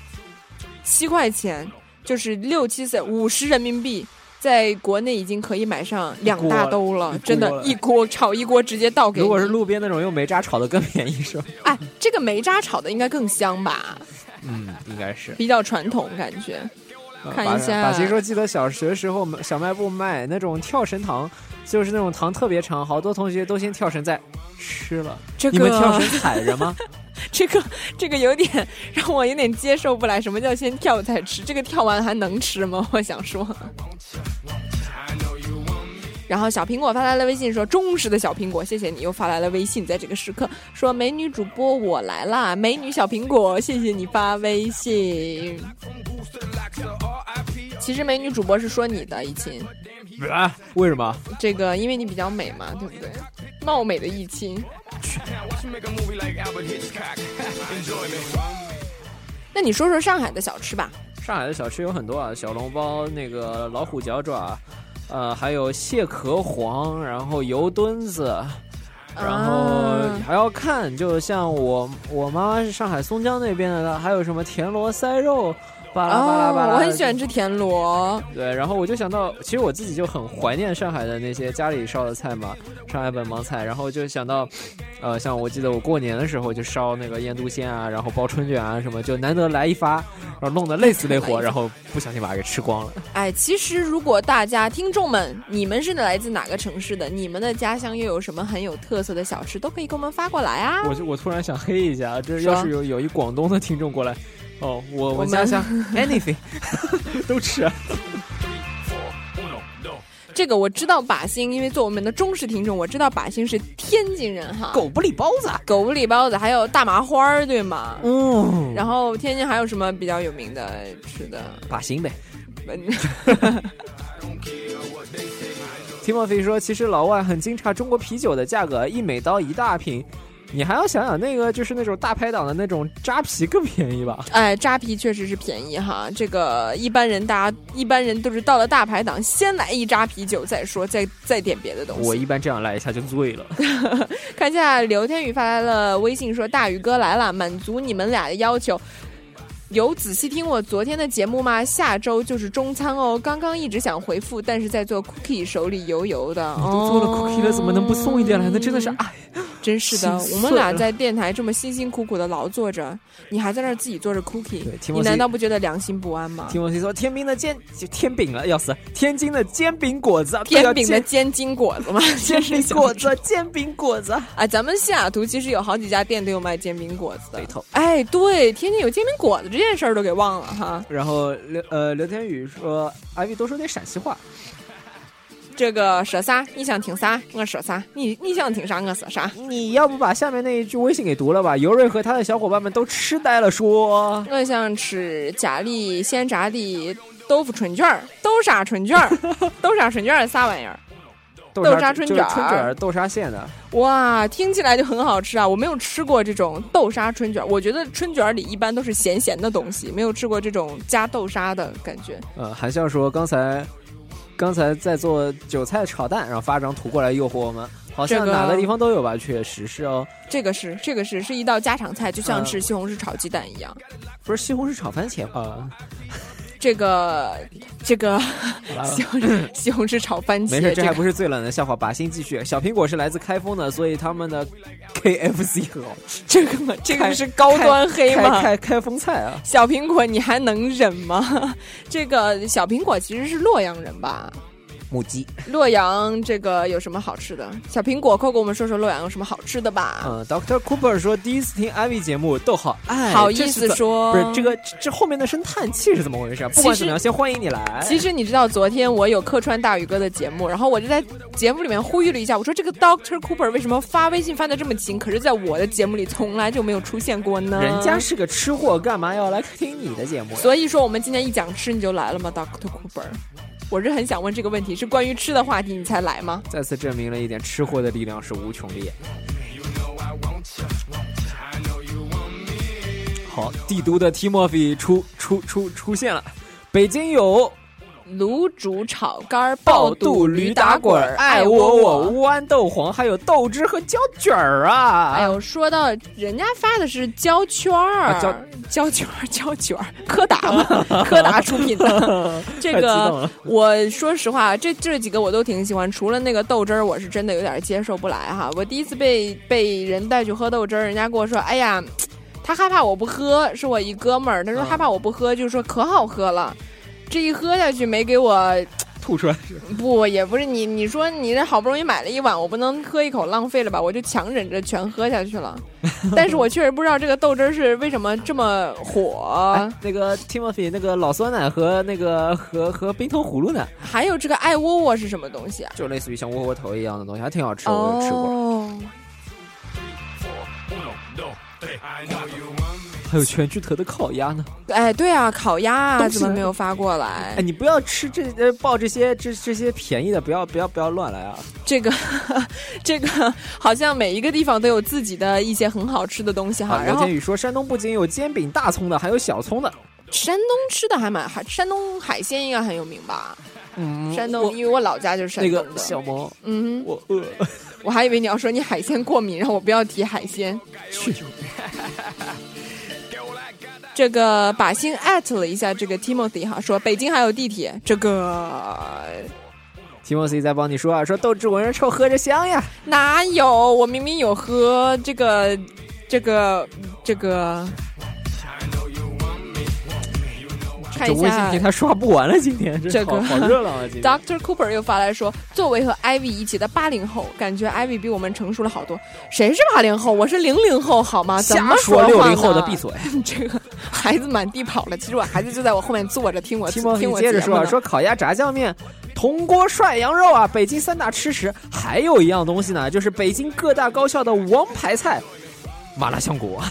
七块钱就是六七岁五十人民币。在国内已经可以买上两大兜了，真的，一锅炒一锅直接倒给你。如果是路边那种用煤渣炒的更便宜是吧？哎，这个煤渣炒的应该更香吧，嗯，应该是。比较传统感觉。看一下，把把说记得小学时候小卖部卖那种跳绳糖，就是那种糖特别长，好多同学都先跳绳再吃了。这个你们跳绳踩着吗？这个这个有点让我有点接受不来。什么叫先跳再吃？这个跳完还能吃吗？我想说。然后小苹果发来了微信说：“忠实的小苹果，谢谢你又发来了微信，在这个时刻说美女主播我来啦，美女小苹果，谢谢你发微信。其实美女主播是说你的，易勤，啊？为什么？这个因为你比较美嘛，对不对？貌美的易勤。那你说说上海的小吃吧。上海的小吃有很多啊，小笼包、那个老虎脚爪，呃，还有蟹壳黄，然后油墩子，然后啊还要看，就像我我妈妈是上海松江那边的，还有什么田螺塞肉，巴拉巴拉巴拉。哦，我很喜欢吃田螺。对，然后我就想到，其实我自己就很怀念上海的那些家里烧的菜嘛，上海本帮菜，然后就想到，呃，像我记得我过年的时候就烧那个腌笃鲜啊，然后包春卷啊什么，就难得来一发，然后弄得累死累活，然后不小心把它给吃光了。哎，其实如果大家听众们，你们是来自哪个城市的？你们的家乡又有什么很有特色的小吃，都可以给我们发过来啊。我就我突然想黑一下，这要是有有一广东的听众过来，哦，我我想想 anything 都吃。这个我知道，把心，因为做我们的忠实听众，我知道把心是天津人哈。狗不理包子，狗不理包子，还有大麻花儿，对吗？嗯，然后天津还有什么比较有名的吃的？把心呗。嗯 Timothy 说，其实老外很惊诧中国啤酒的价格，一美刀一大瓶。你还要想想那个，就是那种大排档的那种扎啤更便宜吧？哎，扎啤确实是便宜哈。这个一般人，大家一般人都是到了大排档，先来一扎啤酒再说，再再点别的东西。我一般这样来一下就醉了。看一下刘天宇发来了微信说：“大宇哥来了，满足你们俩的要求。”有仔细听我昨天的节目吗？下周就是中餐哦。刚刚一直想回复，但是在做 cookie，手里油油的。你都做了 cookie 了，怎么能不送一点来？呢真的是哎，真是的，我们俩在电台这么辛辛苦苦的劳作着，你还在那儿自己做着 cookie，你难道不觉得良心不安吗？听我说，天津的煎就天饼了，要死！天津的煎饼果子，天饼的煎饼果子吗？煎饼果子，煎饼果子。啊，咱们西雅图其实有好几家店都有卖煎饼果子的。哎，对，天津有煎饼果子这件事儿都给忘了哈。然后刘呃刘天宇说，艾薇多说点陕西话。这个说啥？你想听啥？我说啥？你你想听啥？我说啥？你要不把下面那一句微信给读了吧？尤瑞和他的小伙伴们都痴呆了，说我想吃家里现炸的豆腐春卷儿，豆沙春卷儿，豆沙春卷儿啥玩意儿？豆豆沙春卷儿春卷儿豆沙馅的。哇，听起来就很好吃啊！我没有吃过这种豆沙春卷儿，我觉得春卷儿里一般都是咸咸的东西，没有吃过这种加豆沙的感觉。呃，韩笑说刚才刚才在做韭菜炒蛋，然后发张图过来诱惑我们，好像哪个地方都有吧？确实是哦。这个是这个是是一道家常菜，就像嗯是西红柿炒鸡蛋一样。不是西红柿炒番茄啊？这个这个 西红柿 西红柿炒番茄，没事，这这个还不是最冷的笑话。把心继续，小苹果是来自开封的，所以他们的 KFC 很好吃。这个这个是高端黑吗？开开开封菜啊！小苹果，你还能忍吗？这个小苹果其实是洛阳人吧？母鸡。洛阳这个有什么好吃的？小苹果，快给我们说说洛阳有什么好吃的吧？嗯，Doctor Cooper 说第一次听 Ivy 节目，逗号，哎，好意思说不是这个这这后面的声叹气是怎么回事？不管怎么样，先欢迎你来。其实你知道，昨天我有客串大宇哥的节目，然后我就在节目里面呼吁了一下，我说这个 Doctor Cooper 为什么发微信发的这么勤，可是在我的节目里从来就没有出现过呢？人家是个吃货，干嘛要来听你的节目？所以说，我们今天一讲吃你就来了吗，Doctor Cooper？我是很想问这个问题，是关于吃的话题你才来吗？再次证明了一点，吃货的力量是无穷的。好，帝都的 Timofey 出出出出现了。北京有卤煮炒肝、爆肚肚驴打滚儿、爱爱窝窝、窝。豌豆黄，还有豆汁和胶卷儿啊！哎呦，说到人家发的是胶圈儿、啊胶 胶卷儿、胶卷儿，柯达嘛，柯达出品的。这个我说实话，这这几个我都挺喜欢，除了那个豆汁儿，我是真的有点接受不来哈。我第一次被被人带去喝豆汁儿，人家跟我说：“哎呀，他害怕我不喝，是我一哥们儿，他说害怕我不喝，就是说可好喝了。”这一喝下去没给我 吐出来。不，也不是你，你说你这好不容易买了一碗，我不能喝一口浪费了吧？我就强忍着全喝下去了。但是我确实不知道这个豆汁儿是为什么这么火。哎，那个 Timothy 那个老酸奶和那个和和冰糖葫芦呢，还有这个爱窝窝是什么东西啊？就类似于像窝窝头一样的东西，还挺好吃，我有吃过。哦，还有全聚德的烤鸭呢。哎，对啊，烤鸭啊，怎么没有发过来哎，？你不要吃这呃报这些这这些便宜的，不要不要不要乱来啊！这个 这个好像每一个地方都有自己的一些很好吃的东西哈。啊，然后刘天宇说，山东不仅有煎饼大葱的，还有小葱的。山东吃的还蛮海，山东海鲜应该很有名吧？嗯山东，因为我老家就是山那个东的。小毛，嗯哼，我饿。我还以为你要说你海鲜过敏，让我不要提海鲜。去，这个把心艾特了一下这个 Timothy 哈，说北京还有地铁，这个 Timothy 在帮你说啊，说豆汁闻着臭，喝着香呀。哪有？我明明有喝这个这个这个。微信一下平台刷不完了，今天这个好好热闹啊！今天 Doctor Cooper 又发来说，作为和 Ivy 一起的八零后，感觉 Ivy 比我们成熟了好多。谁是八零后？我是零零后，好吗？怎么瞎说话六零后的闭嘴。这个孩子满地跑了，其实我孩子就在我后面坐着听我听我接着说说烤鸭、炸酱面、铜锅涮羊肉啊，北京三大吃食。还有一样东西呢，就是北京各大高校的王牌菜——麻辣香锅。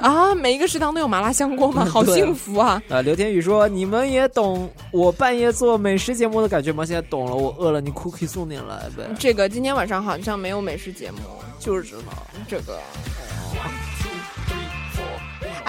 啊，每一个食堂都有麻辣香锅吗？好幸福啊！啊，刘天宇说：“你们也懂我半夜做美食节目的感觉吗？现在懂了，我饿了，你 cookie 送点来呗。这个今天晚上好像没有美食节目，就是嘛，这个。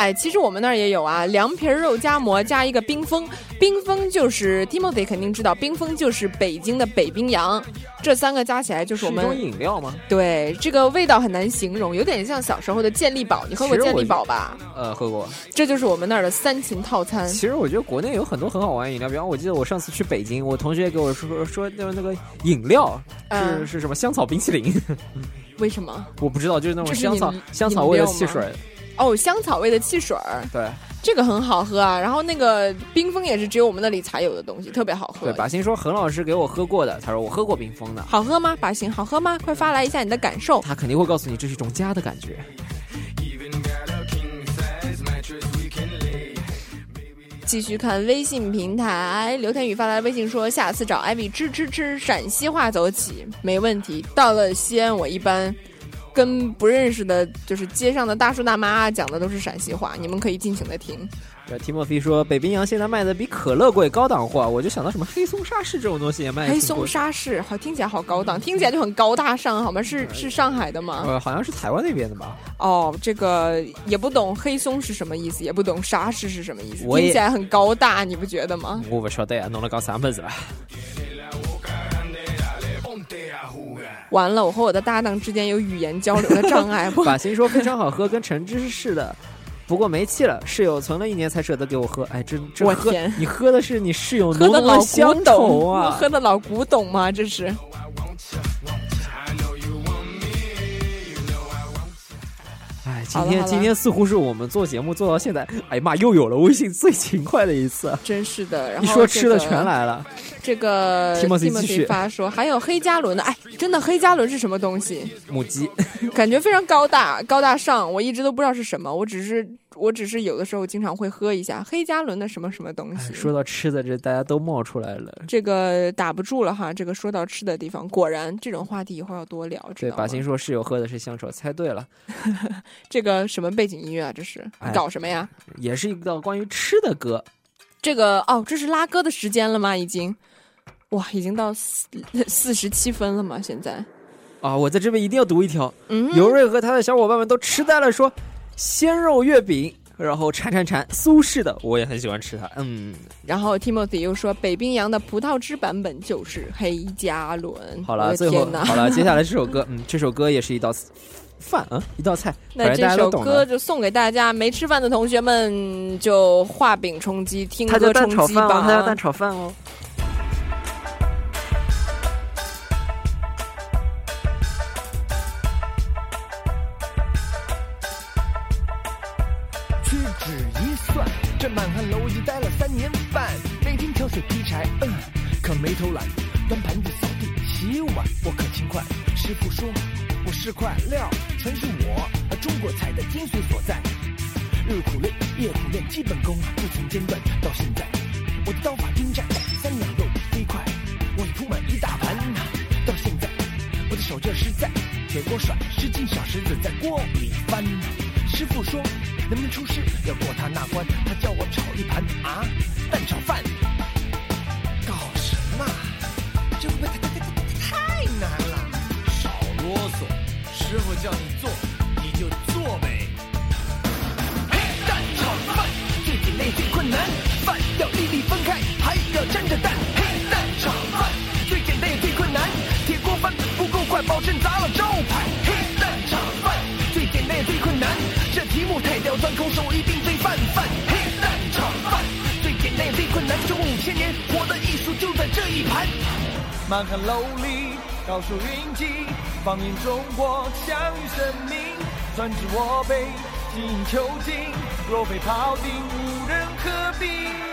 哎，其实我们那儿也有啊，凉皮儿肉夹馍加一个冰峰，冰峰就是 Timothy 肯定知道，冰峰就是北京的北冰洋，这三个加起来就是我们是饮料吗？对这个味道很难形容，有点像小时候的健力宝，你喝过健力宝吧？呃，喝过。这就是我们那儿的三秦套餐。其实我觉得国内有很多很好玩的饮料，比方我记得我上次去北京，我同学给我说说那个那个饮料是、嗯是什么香草冰淇淋，为什么？我不知道，就是那种香草香草味的汽水。哦，香草味的汽水儿，对这个很好喝啊。然后那个冰峰也是只有我们那里才有的东西，特别好喝对，。把心说恒老师给我喝过的，他说我喝过冰峰的，好喝吗？把心，好喝吗？快发来一下你的感受。他肯定会告诉你这是一种家的感觉。继续看微信平台，刘天宇发来微信说：“下次找艾比吃吃吃，陕西话走起，没问题。到了西安，我一般跟不认识的，就是街上的大叔大妈讲的都是陕西话，你们可以尽情的听。呃，提莫菲说北冰洋现在卖的比可乐贵，高档货，我就想到什么黑松沙士这种东西也卖黑松沙士，好听起来好高档，听起来就很高大上，好吗？是是上海的吗？呃，好像是台湾那边的吧？哦，这个也不懂黑松是什么意思，也不懂沙士是什么意思，听起来很高大，你不觉得吗？我不晓得呀，弄了搞三辈子了。完了，我和我的搭档之间有语言交流的障碍。不把心说非常好喝，跟橙汁似的。不过没气了，室友存了一年才舍得给我喝。哎，这这喝你喝的是你室友喝浓浓的老古乡董愁啊！喝的老古董吗？这是。哎，今天今天似乎是我们做节目做到现在，哎呀妈，又有了微信最勤快的一次。真是的，然后一说吃的全来了。这个 Timothy 继续发说还有黑加仑的，哎，真的黑加仑是什么东西？母鸡，感觉非常高大高大上，我一直都不知道是什么，我只是我只是有的时候经常会喝一下黑加仑的什么什么东西。说到吃的，这大家都冒出来了。这个打不住了哈，这个说到吃的地方，果然这种话题以后要多聊。知对，把心说室友喝的是香醇，猜对了，这个什么背景音乐啊？这是哎搞什么呀？也是一道关于吃的歌。这个哦，这是拉歌的时间了吗？已经，哇，已经到四四十七分了嘛？现在，啊，我在这边一定要读一条。嗯尤瑞和他的小伙伴们都痴呆了，说鲜肉月饼然后馋馋馋，苏轼的我也很喜欢吃它。嗯，然后 Timothy 又说，北冰洋的葡萄汁版本就是黑加仑。好了，最后好了，接下来这首歌，嗯，这首歌也是一道饭啊，一道菜，那这首。歌就送给大家，没吃饭的同学们就画饼充饥，听歌充饥蛋炒饭哦，它叫蛋。炒饭哦。我是块料，全是我中国菜的精髓所在。日苦练，夜苦练，基本功不曾间断，到现在我的刀法精湛，三两肉飞快，我已铺满一大盘。到现在我的手劲实在，铁锅甩，十斤小石子在锅里翻。师傅说能不能出师，要过他那关，他叫我炒一盘啊蛋炒饭。叫你做你就做呗。嘿，蛋炒饭最简单也最困难，饭要粒粒分开，还要沾着蛋。嘿，蛋炒饭最简单也最困难，铁锅翻不够快，保证砸了招牌。嘿，蛋炒饭最简单也最困难，这题目太刁钻，空手一定最泛泛。嘿，蛋炒饭最简单也最困难，中五千年，我的艺术就在这一盘。满汉楼里高手云集，放眼中国，享誉盛名。专指我辈，精益求精，若非庖丁，无人可比。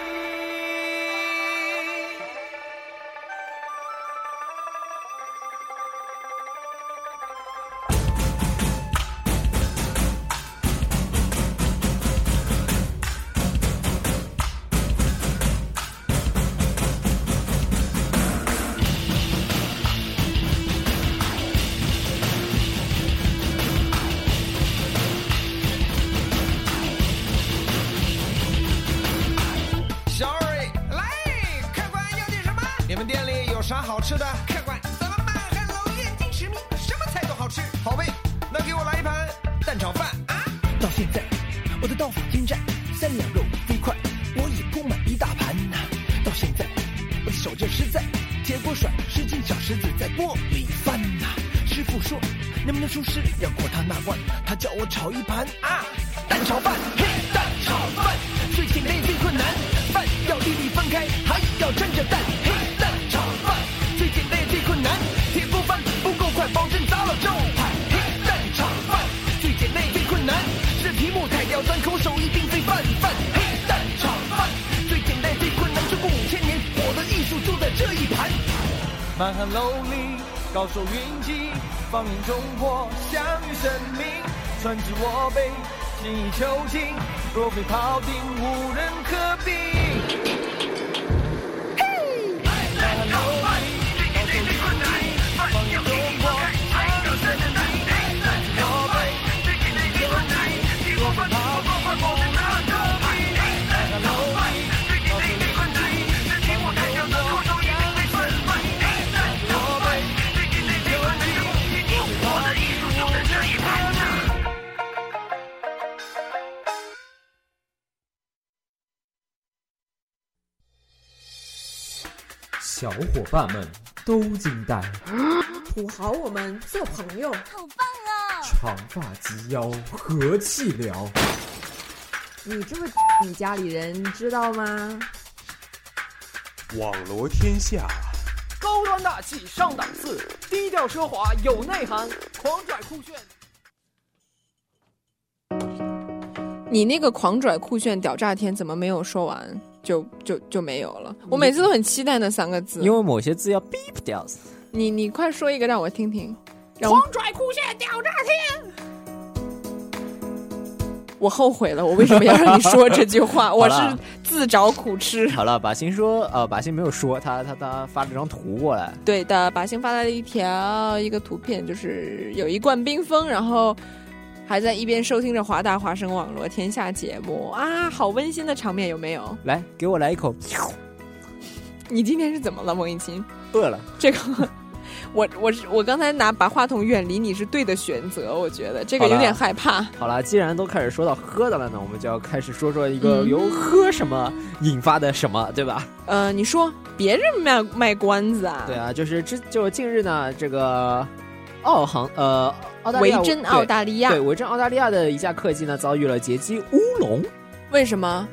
里有若非庖丁，伙伴们都惊呆，土豪，我们做朋友。好棒啊！长发及腰，和气聊。你这么你家里人知道吗？网罗天下，高端大气上档次，低调奢华有内涵，狂拽酷炫。你那个狂拽酷炫屌炸天怎么没有说完就就就没有了？我每次都很期待那三个字。因为某些字要 beep 掉。你你快说一个让我听听。让我狂拽酷炫屌炸天！我后悔了，我为什么要让你说这句话？我是自找苦吃。好了，把心说，呃，把心没有说，他他他发了张图过来，对的，把心发来了一条一个图片，就是有一罐冰封，然后还在一边收听着华大华声网络天下节目啊，好温馨的场面，有没有？来给我来一口。你今天是怎么了，孟一清？饿了。这个，我我是我刚才拿把话筒远离你是对的选择，我觉得这个有点害怕。好了，既然都开始说到喝的了呢，我们就要开始说说一个嗯由喝什么引发的什么，对吧？呃，你说别人卖卖关子啊？对啊，就是之就近日呢，这个澳航呃澳大利亚维珍澳大利亚对对维珍澳大利亚的一架客机呢遭遇了劫机乌龙。为什么？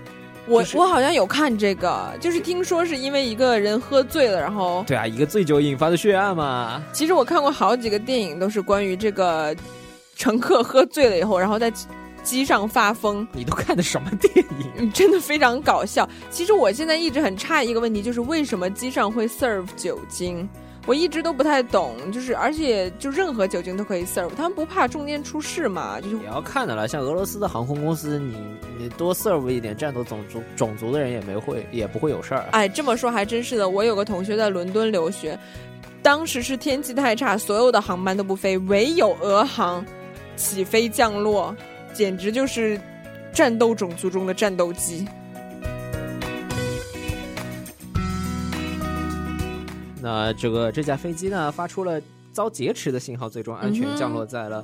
我、就是我好像有看这个，就是听说是因为一个人喝醉了，然后对啊，一个醉酒引发的血案嘛。其实我看过好几个电影，都是关于这个乘客喝醉了以后，然后在机上发疯。你都看的什么电影？嗯 真的非常搞笑。其实我现在一直很诧异一个问题，就是为什么机上会 serve 酒精？我一直都不太懂，就是而且就任何酒精都可以 serve，他们不怕中间出事嘛？就是也要看的了，像俄罗斯的航空公司，你你多 serve 一点战斗种族种族的人也没会也不会有事儿。哎，这么说还真是的。我有个同学在伦敦留学，当时是天气太差，所有的航班都不飞，唯有俄航起飞降落，简直就是战斗种族中的战斗机。那这个这架飞机呢，发出了遭劫持的信号，最终安全降落在了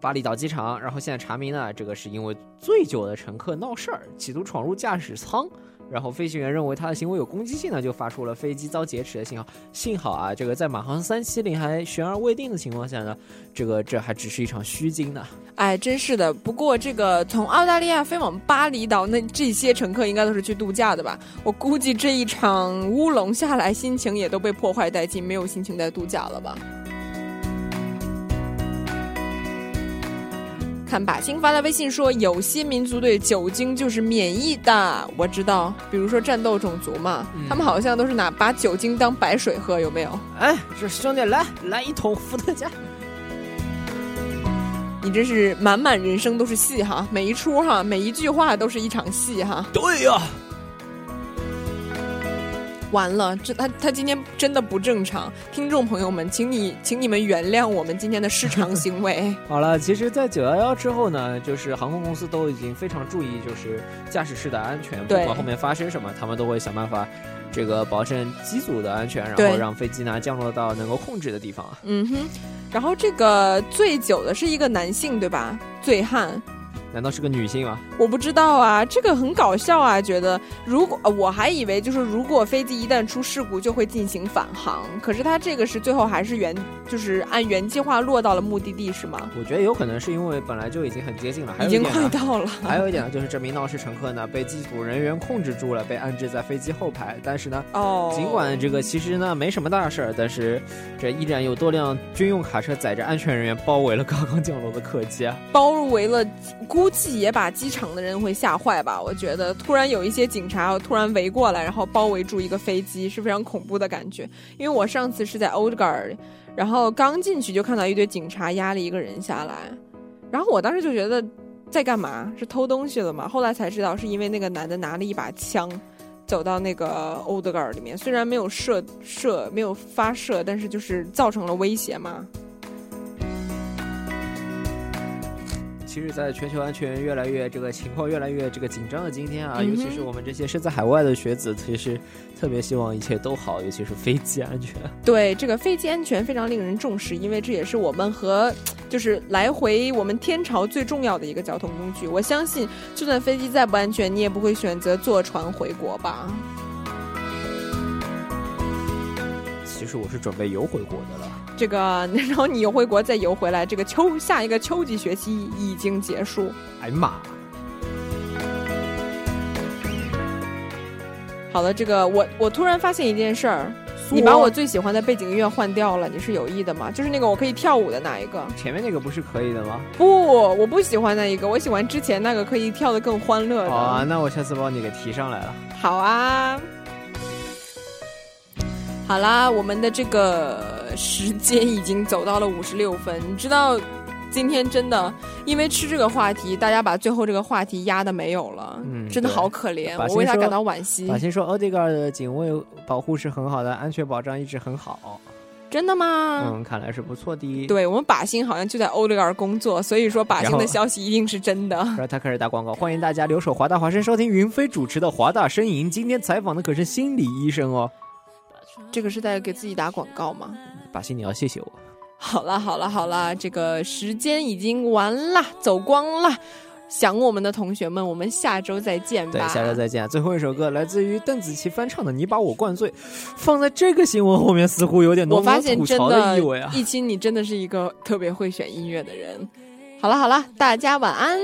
巴厘岛机场。然后现在查明呢，这个是因为醉酒的乘客闹事儿，企图闯入驾驶舱。然后飞行员认为他的行为有攻击性呢，就发出了飞机遭劫持的信号。幸好啊，这个在马航三七零还悬而未定的情况下呢，这个这还只是一场虚惊呢。哎，真是的。不过这个从澳大利亚飞往巴厘岛，那这些乘客应该都是去度假的吧？我估计这一场乌龙下来，心情也都被破坏殆尽，没有心情再度假了吧？看把星发来微信说，有些民族对酒精就是免疫的。我知道，比如说战斗种族嘛，嗯他们好像都是拿把酒精当白水喝，有没有？哎，这兄弟来来一桶伏特加。你真是满满人生都是戏哈，每一出哈，每一句话都是一场戏哈。对呀、完了，这他他今天真的不正常，听众朋友们，请你请你们原谅我们今天的失常行为。好了，其实，在九幺幺之后呢，就是航空公司都已经非常注意，就是驾驶室的安全，不管后面发生什么，他们都会想办法，这个保证机组的安全，然后让飞机呢降落到能够控制的地方啊。嗯哼，然后这个醉酒的是一个男性对吧？醉汉。难道是个女性吗？我不知道啊，这个很搞笑啊！觉得如果、呃我还以为就是如果飞机一旦出事故就会进行返航，可是他这个是最后还是原就是按原计划落到了目的地是吗？我觉得有可能是因为本来就已经很接近了，还有已经快到了还有一点呢，就是这名闹事乘客呢被机组人员控制住了，被安置在飞机后排。但是呢，哦尽管这个其实呢没什么大事儿，但是这依然有多辆军用卡车载着安全人员包围了刚刚降落的客机啊。包围了，估计也把机场的人会吓坏吧？我觉得突然有一些警察突然围过来，然后包围住一个飞机，是非常恐怖的感觉。因为我上次是在 Old Guard，然后刚进去就看到一堆警察压了一个人下来，然后我当时就觉得在干嘛？是偷东西了吗？后来才知道是因为那个男的拿了一把枪。走到那个 Oldgar 里面，虽然没有射射，没有发射，但是就是造成了威胁嘛。其实，在全球安全越来越这个情况越来越这个紧张的今天啊，嗯尤其是我们这些身在海外的学子，其实特别希望一切都好，尤其是飞机安全。对这个飞机安全非常令人重视，因为这也是我们和就是来回我们天朝最重要的一个交通工具。我相信，就算飞机再不安全，你也不会选择坐船回国吧？其实我是准备游回国的了。这个，然后你游回国再游回来，这个秋下一个秋季学期已经结束。哎呀妈！好了，这个我我突然发现一件事儿，你把我最喜欢的背景音乐换掉了，你是有意的吗？就是那个我可以跳舞的那一个。前面那个不是可以的吗？不，我不喜欢那一个，我喜欢之前那个可以跳得更欢乐的。好啊，那我下次帮你给提上来了。好啊。好啦，我们的这个时间已经走到了五十六分。你知道，今天真的因为吃这个话题，大家把最后这个话题压的没有了，嗯真的好可怜，我为他感到惋惜法。新说，欧迪格尔的警卫保护是很好的，安全保障一直很好。真的吗？嗯，看来是不错的。对我们把星好像就在欧德尔工作，所以说把星的消息一定是真的。然后他开始打广告，欢迎大家留守华大华生收听云飞主持的华大呻吟。今天采访的可是心理医生哦。这个是在给自己打广告吗？巴西，你要谢谢我。好了好了好了，这个时间已经完了，走光了。想我们的同学们，我们下周再见吧。对，下周再见。最后一首歌来自于邓紫棋翻唱的《你把我灌醉》，放在这个新闻后面似乎有点浓浓我发现吐槽真的意味啊。一清，你真的是一个特别会选音乐的人。好了好了，大家晚安。